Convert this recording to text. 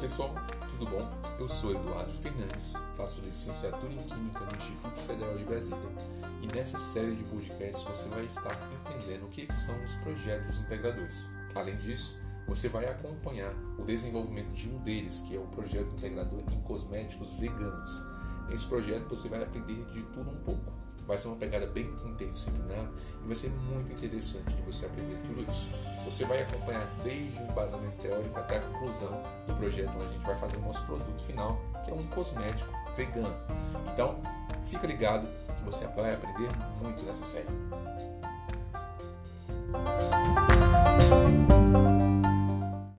pessoal, tudo bom? Eu sou Eduardo Fernandes, faço licenciatura em Química no Instituto Federal de Brasília e nessa série de podcasts você vai estar entendendo o que são os projetos integradores. Além disso, você vai acompanhar o desenvolvimento de um deles, que é o projeto integrador em cosméticos veganos. Nesse projeto você vai aprender de tudo um pouco. Vai ser uma pegada bem interdisciplinar e vai ser muito interessante de você aprender tudo isso. Você vai acompanhar desde o embasamento teórico até a conclusão do projeto, onde a gente vai fazer o nosso produto final, que é um cosmético vegano. Então, fica ligado que você vai aprender muito nessa série.